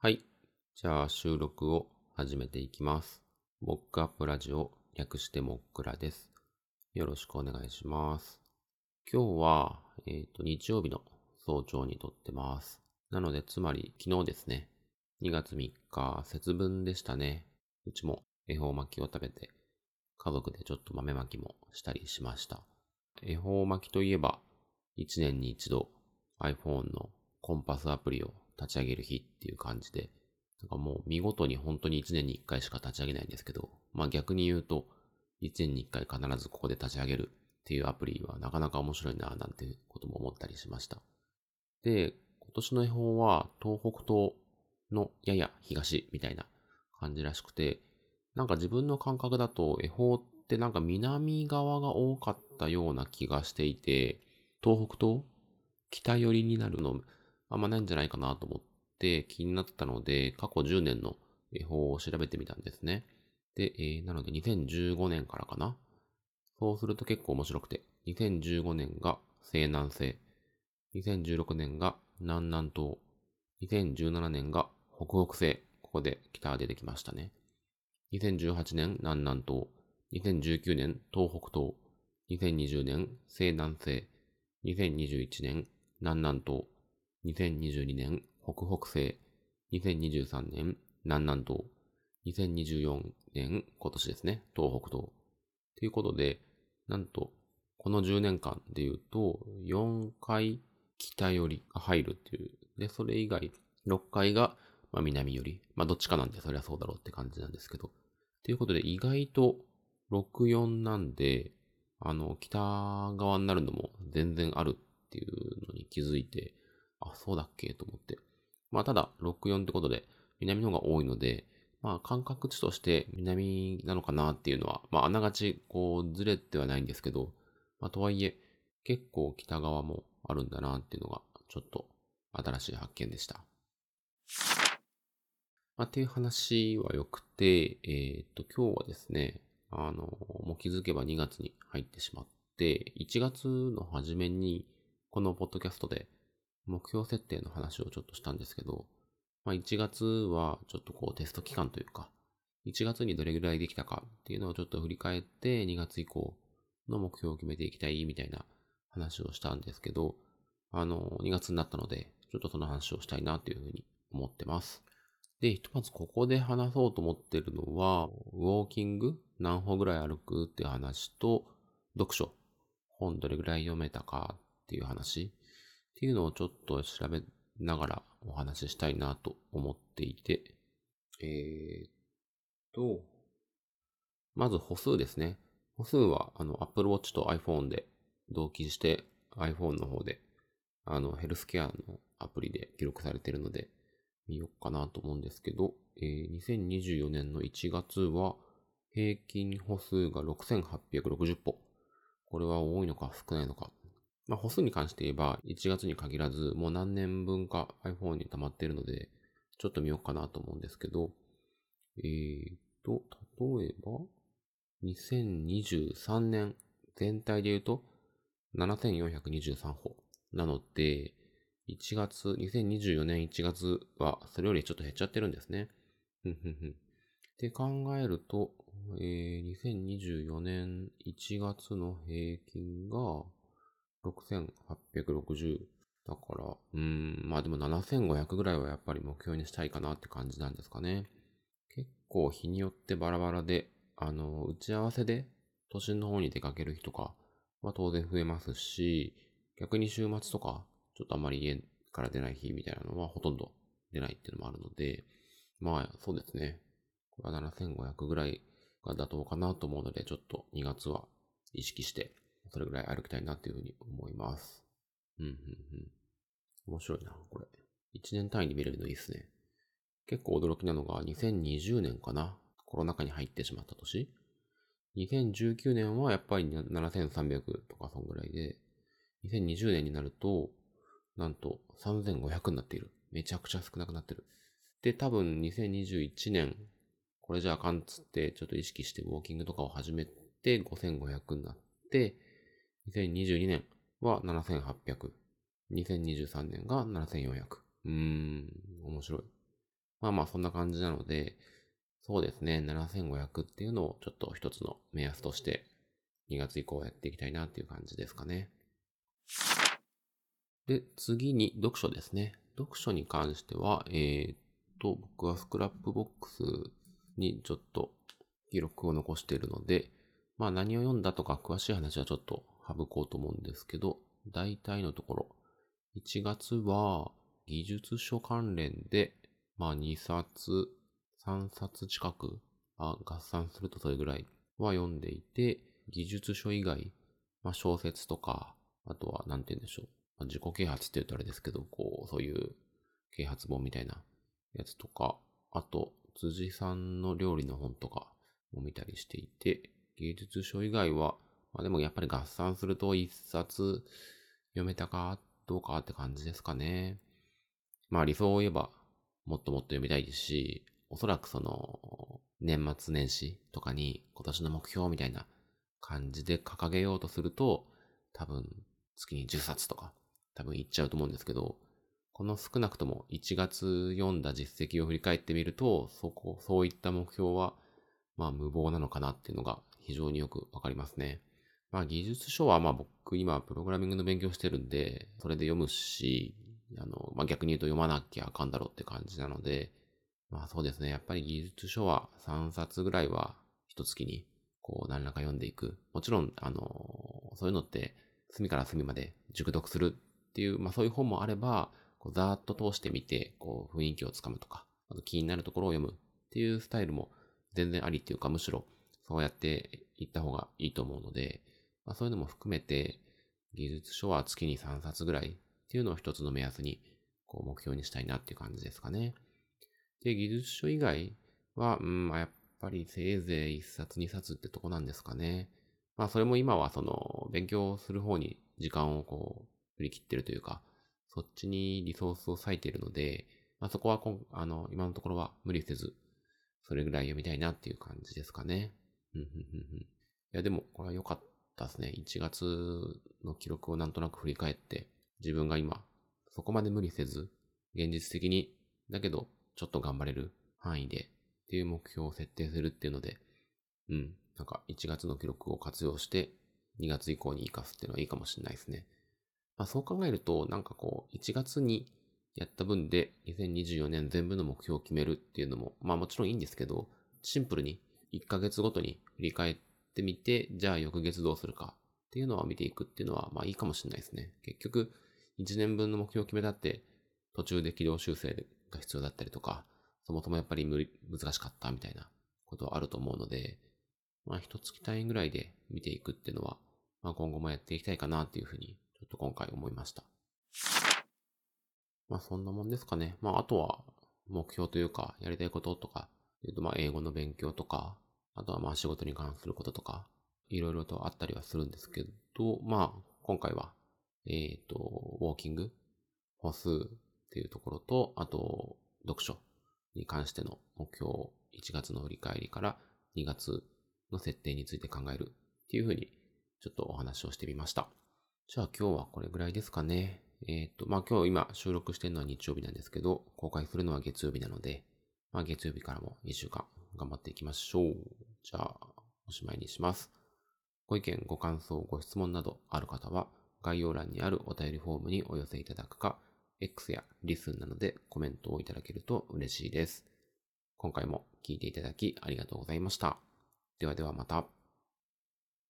はい。じゃあ収録を始めていきます。モックアップラジオ、略してモックラです。よろしくお願いします。今日は、えっ、と、日曜日の早朝に撮ってます。なので、つまり昨日ですね。2月3日、節分でしたね。うちも恵方巻きを食べて、家族でちょっと豆巻きもしたりしました。恵方巻きといえば、1年に一度 iPhone のコンパスアプリを立ち上げる日っていう感じで、なんかもう見事に本当に1年に1回しか立ち上げないんですけど、まあ逆に言うと、1年に1回必ずここで立ち上げるっていうアプリはなかなか面白いななんてことも思ったりしました。で、今年の恵方は東北東のやや東みたいな感じらしくて、なんか自分の感覚だと恵方ってなんか南側が多かったような気がしていて、東北東北寄りになるのあんまないんじゃないかなと思って気になったので、過去10年の恵方を調べてみたんですね。で、えーなので2015年からかな。そうすると結構面白くて、2015年が西南西、2016年が南南東、2017年が北北西、ここで北が出てきましたね。2018年南南東、2019年東北東、2020年西南西、2021年南南東、2022年北北西、2023年南南東、2024年今年ですね、東北東。ということで、なんと、この10年間で言うと、4回北寄りが入るっていう。で、それ以外、6回が、まあ、南寄り。まあ、どっちかなんで、そりゃそうだろうって感じなんですけど。ということで、意外と64なんで、あの、北側になるのも全然あるっていうのに気づいて、あ、そうだっけ？と思って。まあ、ただ、64ってことで、南の方が多いので、まあ、感覚値として南なのかなっていうのは、まあ、あながち、こう、ずれてはないんですけど、まあ、とはいえ、結構北側もあるんだなっていうのが、ちょっと新しい発見でした。まあ、っていう話は良くて、えーっと、今日はですね、あの、もう気づけば2月に入ってしまって、1月の初めに、このポッドキャストで目標設定の話をちょっとしたんですけど、まあ、1月はちょっとこうテスト期間というか、1月にどれぐらいできたかっていうのをちょっと振り返って2月以降の目標を決めていきたいみたいな話をしたんですけど、あの、2月になったので、ちょっとその話をしたいなというふうに思ってます。で、ひとまずここで話そうと思ってるのは、ウォーキング？何歩ぐらい歩く？っていう話と、読書。本どれぐらい読めたかっていう話っていうのをちょっと調べながらお話ししたいなと思っていて、えーっと、まず歩数ですね。歩数は、あの、Apple Watch と iPhone で同期して iPhone の方で、あの、ヘルスケアのアプリで記録されているので、見ようかなと思うんですけど、えー2024年の1月は、平均歩数が6860歩。これは多いのか少ないのか。まあ、歩数に関して言えば、1月に限らず、もう何年分か iPhone に溜まっているので、ちょっと見ようかなと思うんですけど、えーと、例えば、2023年全体で言うと、7423歩。なので、1月、2024年1月は、それよりちょっと減っちゃってるんですね。ふんふんふん。って考えると、えー、2024年1月の平均が、6860だから、うーん、まあでも7500ぐらいはやっぱり目標にしたいかなって感じなんですかね。結構日によってバラバラで、あの、打ち合わせで都心の方に出かける日とかは当然増えますし、逆に週末とか、ちょっとあまり家から出ない日みたいなのはほとんど出ないっていうのもあるので、まあそうですね。これは7500ぐらいが妥当かなと思うので、ちょっと2月は意識して、それぐらい歩きたいなっていうふうに思います。うん、うん、うん。面白いな、これ。1年単位で見れるのいいですね。結構驚きなのが2020年かな？コロナ禍に入ってしまった年。2019年はやっぱり7300とかそんぐらいで、2020年になると、なんと3500になっている。めちゃくちゃ少なくなってる。で、多分2021年、これじゃあかんっつって、ちょっと意識してウォーキングとかを始めて5500になって、2022年は7800。2023年が7400。うーん、面白い。まあまあそんな感じなので、そうですね、7500っていうのをちょっと一つの目安として2月以降やっていきたいなっていう感じですかね。で、次に読書ですね。読書に関しては、えー、っと、僕はスクラップボックスにちょっと記録を残しているので、まあ何を読んだとか詳しい話はちょっと省こうと思うんですけど、大体のところ、1月は技術書関連で、まあ2冊、3冊近く、あ合算するとそれぐらいは読んでいて、技術書以外、まあ小説とか、あとは何て言うんでしょう。まあ、自己啓発って言うとあれですけど、こう、そういう啓発本みたいなやつとか、あと、辻さんの料理の本とかも見たりしていて、芸術書以外は、まあでもやっぱり合算すると一冊読めたかどうかって感じですかね。まあ理想を言えばもっともっと読みたいですし、おそらくその年末年始とかに今年の目標みたいな感じで掲げようとすると多分月に10冊とか多分いっちゃうと思うんですけど、この少なくとも1月読んだ実績を振り返ってみると、そこ、そういった目標はまあ無謀なのかなっていうのが非常によくわかりますね。まあ技術書はまあ僕今プログラミングの勉強してるんで、それで読むし、あの、まあ逆に言うと読まなきゃあかんだろうって感じなので、まあそうですね。やっぱり技術書は3冊ぐらいは一月にこう何らか読んでいく。もちろん、あの、そういうのって隅から隅まで熟読するっていう、まあそういう本もあれば、こうざーっと通してみて、こう雰囲気をつかむとか、あと気になるところを読むっていうスタイルも全然ありっていうか、むしろそうやっていった方がいいと思うので、まあ、そういうのも含めて、技術書は月に3冊ぐらいっていうのを一つの目安に、こう目標にしたいなっていう感じですかね。で、技術書以外は、うん、やっぱりせいぜい1冊2冊ってとこなんですかね。まあそれも今はその勉強する方に時間をこう振り切ってるというか、そっちにリソースを割いているので、まあそこはこあの今のところは無理せず、それぐらい読みたいなっていう感じですかね。いやでもこれは良かったたですね。1月の記録をなんとなく振り返って、自分が今そこまで無理せず、現実的に、だけどちょっと頑張れる範囲でっていう目標を設定するっていうので、うん、なんか1月の記録を活用して2月以降に活かすっていうのはいいかもしれないですね。まあそう考えると、なんかこう、1月にやった分で2024年全部の目標を決めるっていうのも、まあもちろんいいんですけど、シンプルに1ヶ月ごとに振り返ってみて、じゃあ翌月どうするかっていうのは見ていくっていうのは、まあいいかもしれないですね。結局、1年分の目標を決めたって、途中で軌道修正が必要だったりとか、そもそもやっぱり無理、難しかったみたいなことはあると思うので、まあ一月単位ぐらいで見ていくっていうのは、まあ今後もやっていきたいかなっていうふうに、ちょっと今回思いました。まあそんなもんですかね。まああとは目標というか、やりたいこととか、えっとまあ英語の勉強とか、あとはまあ仕事に関することとか、いろいろとあったりはするんですけど、まあ今回は、えっ、と、ウォーキング、歩数っていうところと、あと、読書に関しての目標、1月の振り返りから2月の設定について考えるっていうふうに、ちょっとお話をしてみました。じゃあ今日はこれぐらいですかね。えっ、ー、と、まあ今日今収録してるのは日曜日なんですけど、公開するのは月曜日なので、まあ月曜日からも1週間頑張っていきましょう。じゃあ、おしまいにします。ご意見、ご感想、ご質問などある方は、概要欄にあるお便りフォームにお寄せいただくか、X やリスンなどでコメントをいただけると嬉しいです。今回も聞いていただきありがとうございました。ではではまた。